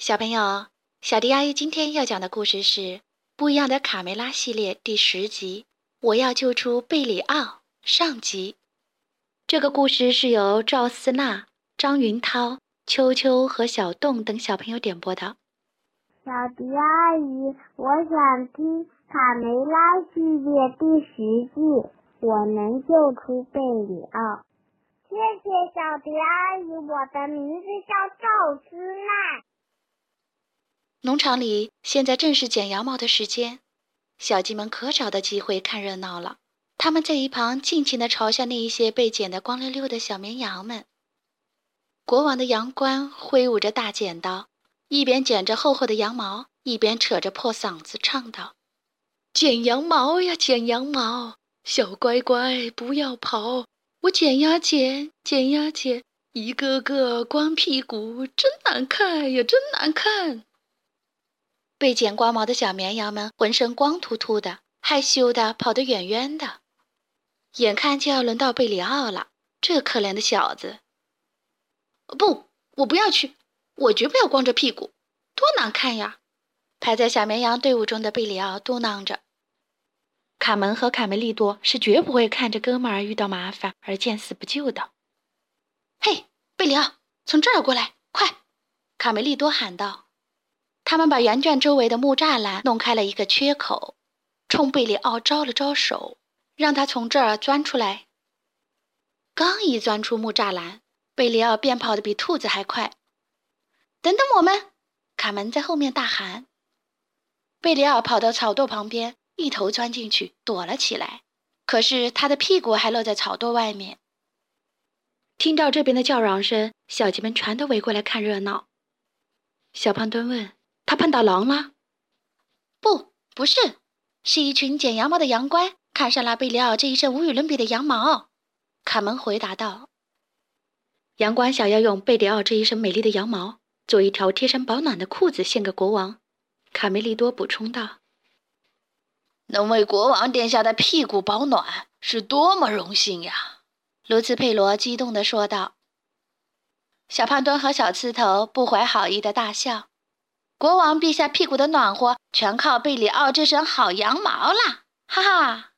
小朋友，小迪阿姨今天要讲的故事是《不一样的卡梅拉》系列第十集《我要救出贝里奥》上集。这个故事是由赵思娜、张云涛、秋秋和小栋等小朋友点播的。小迪阿姨，我想听卡梅拉系列第十集《我能救出贝里奥》。谢谢小迪阿姨，我的名字叫赵思娜。农场里现在正是剪羊毛的时间，小鸡们可找到机会看热闹了。他们在一旁尽情地嘲笑那一些被剪得光溜溜的小绵羊们。国王的羊倌挥舞着大剪刀，一边剪着厚厚的羊毛，一边扯着破嗓子唱道：“剪羊毛呀，剪羊毛，小乖乖不要跑！我剪呀剪，剪呀剪，一个个光屁股，真难看呀，真难看。”被剪光毛的小绵羊们浑身光秃秃的，害羞的跑得远远的。眼看就要轮到贝里奥了，这可怜的小子！不，我不要去，我绝不要光着屁股，多难看呀！排在小绵羊队伍中的贝里奥嘟囔着。卡门和卡梅利多是绝不会看着哥们儿遇到麻烦而见死不救的。嘿，贝里奥，从这儿过来，快！卡梅利多喊道。他们把圆圈周围的木栅栏弄开了一个缺口，冲贝里奥招了招手，让他从这儿钻出来。刚一钻出木栅栏，贝里奥便跑得比兔子还快。等等我们！卡门在后面大喊。贝里奥跑到草垛旁边，一头钻进去躲了起来。可是他的屁股还露在草垛外面。听到这边的叫嚷声，小鸡们全都围过来看热闹。小胖墩问。他碰到狼了？不，不是，是一群剪羊毛的羊倌看上了贝里奥这一身无与伦比的羊毛。卡门回答道：“羊倌想要用贝里奥这一身美丽的羊毛做一条贴身保暖的裤子献给国王。”卡梅利多补充道：“能为国王殿下的屁股保暖，是多么荣幸呀！”卢茨佩罗激动地说道。小胖墩和小刺头不怀好意的大笑。国王陛下屁股的暖和，全靠贝里奥这身好羊毛啦！哈哈！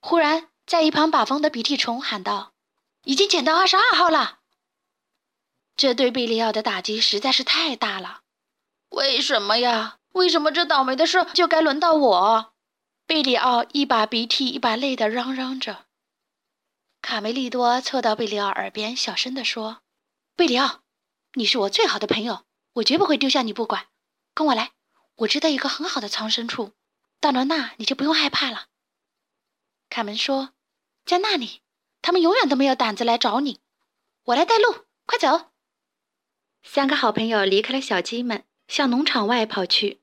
忽然，在一旁把风的鼻涕虫喊道：“已经捡到二十二号了。”这对贝里奥的打击实在是太大了。为什么呀？为什么这倒霉的事就该轮到我？贝里奥一把鼻涕一把泪的嚷嚷着。卡梅利多凑到贝里奥耳边，小声地说：“贝里奥，你是我最好的朋友。”我绝不会丢下你不管，跟我来，我知道一个很好的藏身处，到了那你就不用害怕了。卡门说：“在那里，他们永远都没有胆子来找你。我来带路，快走。”三个好朋友离开了小鸡们，向农场外跑去。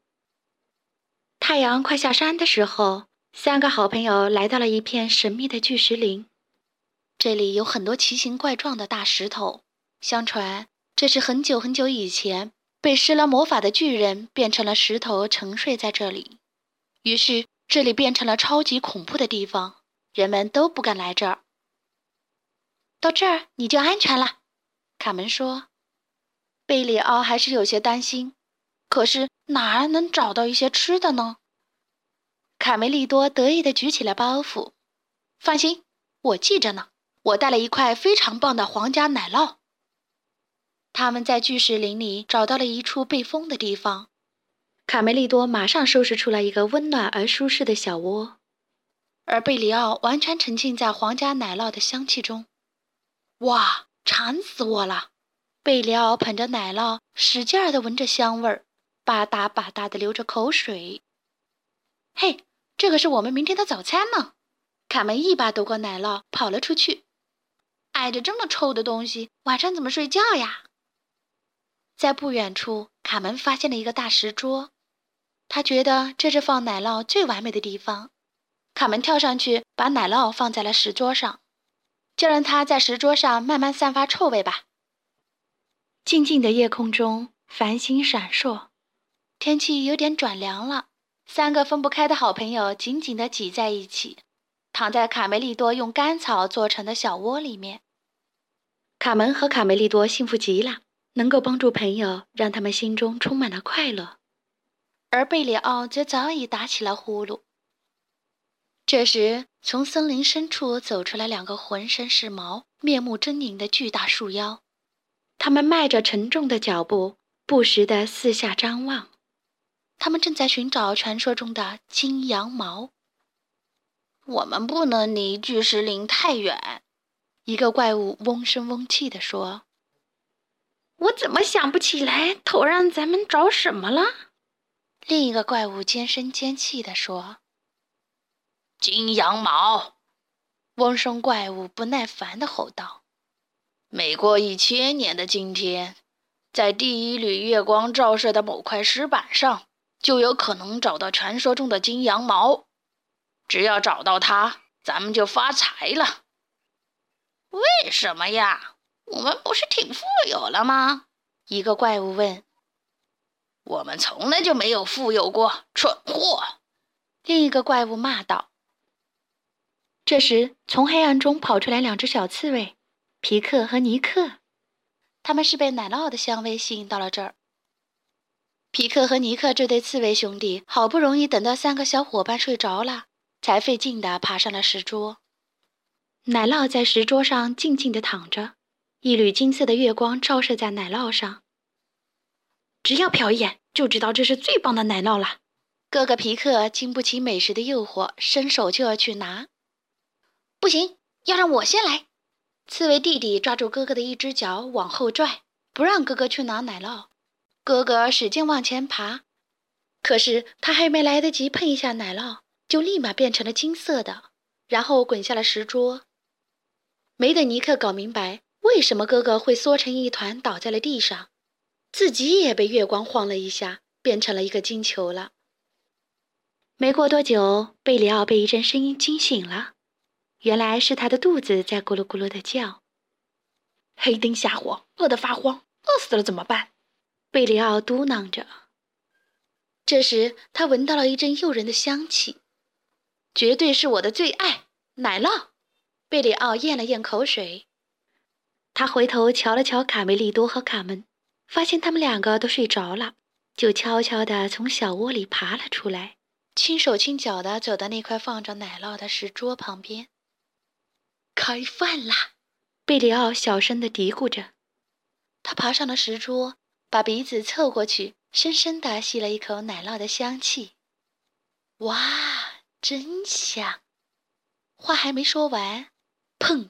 太阳快下山的时候，三个好朋友来到了一片神秘的巨石林，这里有很多奇形怪状的大石头，相传这是很久很久以前。被施了魔法的巨人变成了石头，沉睡在这里。于是这里变成了超级恐怖的地方，人们都不敢来这儿。到这儿你就安全了，卡门说。贝里奥还是有些担心，可是哪儿能找到一些吃的呢？卡梅利多得意地举起了包袱。放心，我记着呢，我带了一块非常棒的皇家奶酪。他们在巨石林里找到了一处被封的地方，卡梅利多马上收拾出来一个温暖而舒适的小窝，而贝里奥完全沉浸在皇家奶酪的香气中。哇，馋死我了！贝里奥捧着奶酪，使劲儿地闻着香味儿，吧嗒吧嗒地流着口水。嘿，这可是我们明天的早餐呢！卡门一把夺过奶酪，跑了出去。挨着这么臭的东西，晚上怎么睡觉呀？在不远处，卡门发现了一个大石桌，他觉得这是放奶酪最完美的地方。卡门跳上去，把奶酪放在了石桌上，就让它在石桌上慢慢散发臭味吧。静静的夜空中，繁星闪烁，天气有点转凉了。三个分不开的好朋友紧紧地挤在一起，躺在卡梅利多用干草做成的小窝里面。卡门和卡梅利多幸福极了。能够帮助朋友，让他们心中充满了快乐。而贝里奥则早已打起了呼噜。这时，从森林深处走出来两个浑身是毛、面目狰狞的巨大树妖，他们迈着沉重的脚步，不时地四下张望。他们正在寻找传说中的金羊毛。我们不能离巨石林太远，一个怪物嗡声嗡气地说。我怎么想不起来头让咱们找什么了？另一个怪物尖声尖气地说。金羊毛，嗡声怪物不耐烦地吼道。每过一千年的今天，在第一缕月光照射的某块石板上，就有可能找到传说中的金羊毛。只要找到它，咱们就发财了。为什么呀？我们不是挺富有了吗？一个怪物问。我们从来就没有富有过，蠢货！另一个怪物骂道。这时，从黑暗中跑出来两只小刺猬，皮克和尼克。他们是被奶酪的香味吸引到了这儿。皮克和尼克这对刺猬兄弟好不容易等到三个小伙伴睡着了。才费劲地爬上了石桌。奶酪在石桌上静静地躺着，一缕金色的月光照射在奶酪上。只要瞟一眼，就知道这是最棒的奶酪了。哥哥皮克经不起美食的诱惑，伸手就要去拿。不行，要让我先来。刺猬弟弟抓住哥哥的一只脚往后拽，不让哥哥去拿奶酪。哥哥使劲往前爬，可是他还没来得及碰一下奶酪。就立马变成了金色的，然后滚下了石桌。没等尼克搞明白为什么哥哥会缩成一团倒在了地上，自己也被月光晃了一下，变成了一个金球了。没过多久，贝里奥被一阵声音惊醒了，原来是他的肚子在咕噜咕噜的叫。黑灯瞎火，饿得发慌，饿死了怎么办？贝里奥嘟囔着。这时，他闻到了一阵诱人的香气。绝对是我的最爱奶酪。贝里奥咽了咽口水，他回头瞧了瞧卡梅利多和卡门，发现他们两个都睡着了，就悄悄地从小窝里爬了出来，轻手轻脚地走到那块放着奶酪的石桌旁边。开饭啦！贝里奥小声地嘀咕着。他爬上了石桌，把鼻子凑过去，深深地吸了一口奶酪的香气。哇！真香！话还没说完，砰！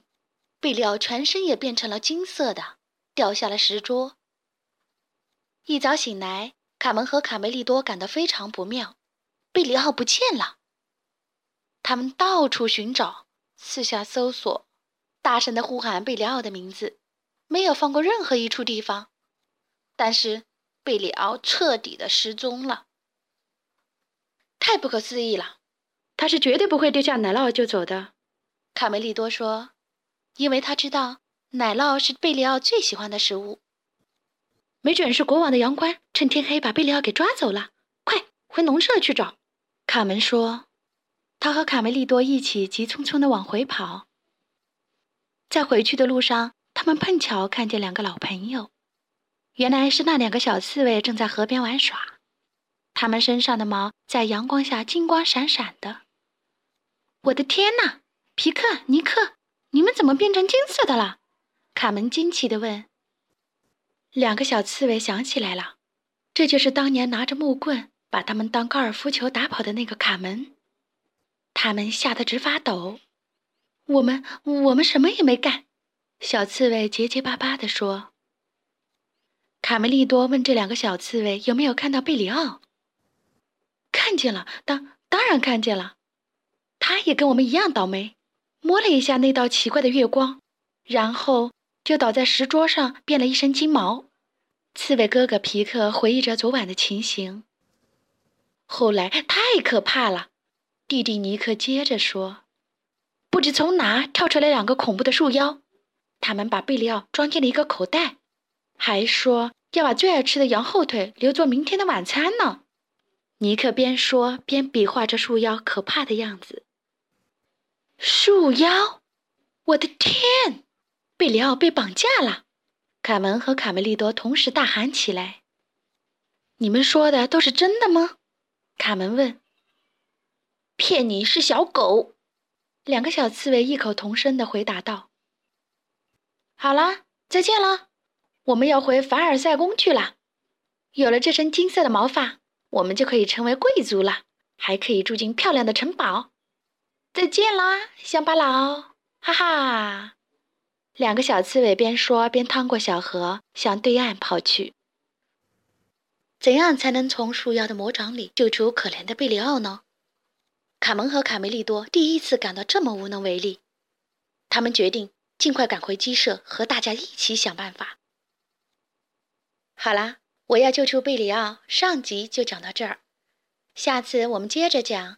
贝里奥全身也变成了金色的，掉下了石桌。一早醒来，卡门和卡梅利多感到非常不妙，贝里奥不见了。他们到处寻找，四下搜索，大声的呼喊贝里奥的名字，没有放过任何一处地方。但是贝里奥彻底的失踪了，太不可思议了！他是绝对不会丢下奶酪就走的，卡梅利多说，因为他知道奶酪是贝利奥最喜欢的食物。没准是国王的羊倌趁天黑把贝利奥给抓走了，快回农舍去找。卡门说，他和卡梅利多一起急匆匆地往回跑。在回去的路上，他们碰巧看见两个老朋友，原来是那两个小刺猬正在河边玩耍，它们身上的毛在阳光下金光闪闪的。我的天哪，皮克、尼克，你们怎么变成金色的了？卡门惊奇地问。两个小刺猬想起来了，这就是当年拿着木棍把他们当高尔夫球打跑的那个卡门。他们吓得直发抖。我们我们什么也没干，小刺猬结结巴巴地说。卡梅利多问这两个小刺猬有没有看到贝里奥。看见了，当当然看见了。他也跟我们一样倒霉，摸了一下那道奇怪的月光，然后就倒在石桌上，变了一身金毛。刺猬哥哥皮克回忆着昨晚的情形。后来太可怕了，弟弟尼克接着说：“不知从哪跳出来两个恐怖的树妖，他们把贝里奥装进了一个口袋，还说要把最爱吃的羊后腿留作明天的晚餐呢。”尼克边说边比划着树妖可怕的样子。树妖，我的天！贝里奥被绑架了，卡门和卡梅利多同时大喊起来：“你们说的都是真的吗？”卡门问。“骗你是小狗！”两个小刺猬异口同声的回答道。“好啦，再见了，我们要回凡尔赛宫去了。有了这身金色的毛发，我们就可以成为贵族了，还可以住进漂亮的城堡。再见啦，乡巴佬！哈哈。”两个小刺猬边说边趟过小河，向对岸跑去。怎样才能从树妖的魔掌里救出可怜的贝里奥呢？卡门和卡梅利多第一次感到这么无能为力。他们决定尽快赶回鸡舍，和大家一起想办法。好啦，我要救出贝里奥。上集就讲到这儿，下次我们接着讲。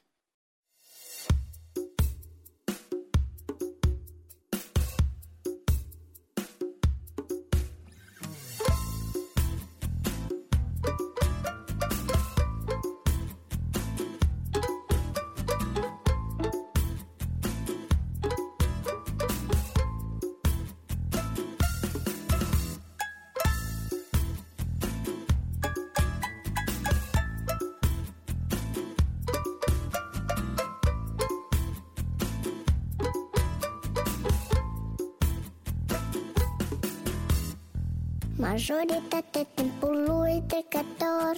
Majoritatea timpului trecător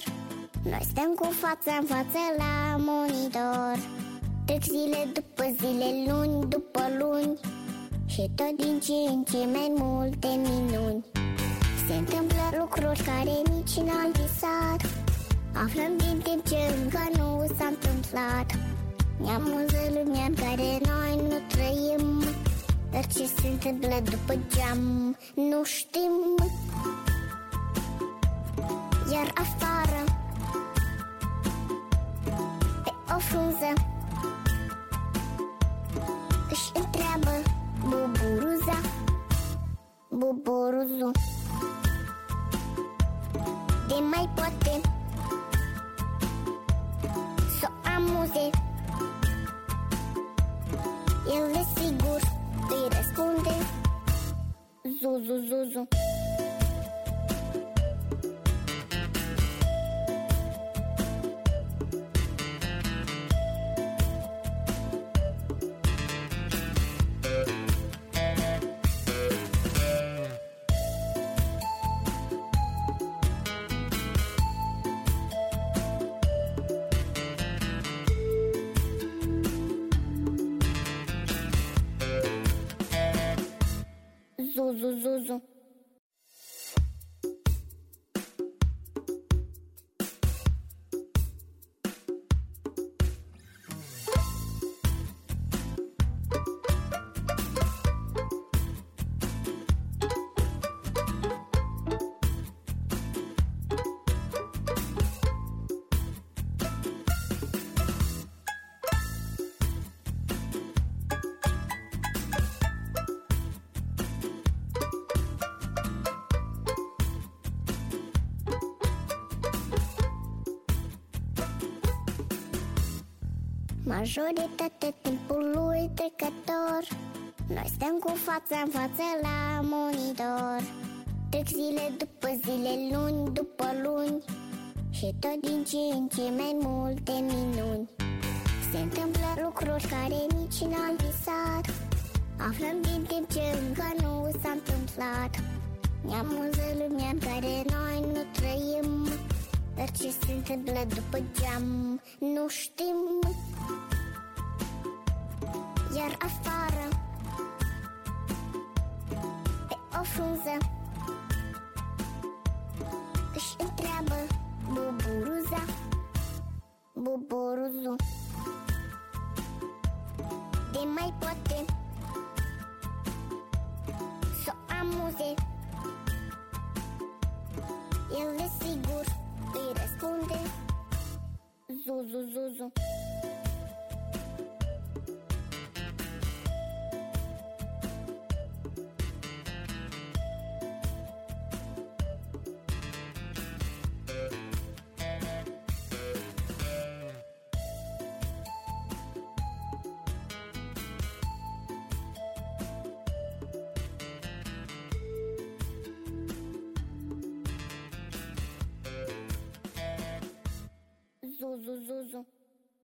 Noi stăm cu fața în față la monitor. Trec zile după zile, luni după luni Și tot din ce în ce mai multe minuni. Se întâmplă lucruri care nici n-am visat Aflăm din timp ce încă nu s-a întâmplat. Ne-am lumea în care noi nu trăim Dar ce se întâmplă după geam nu știm iar afară Pe o frunză Își întreabă buburuza Buburuzu. De mai poate Să o amuze. El desigur îi răspunde Zuzu, zuzu Zuzu, Majoritatea timpului trecător Noi stăm cu fața în față la monitor. Trec zile după zile, luni după luni Și tot din ce în ce mai multe minuni. Se întâmplă lucruri care nici n-am visat. Aflăm din timp ce încă nu s-a întâmplat. Ne amuză lumea în care noi nu trăim Dar ce se întâmplă după geam nu știm. Iar afară Pe o frunză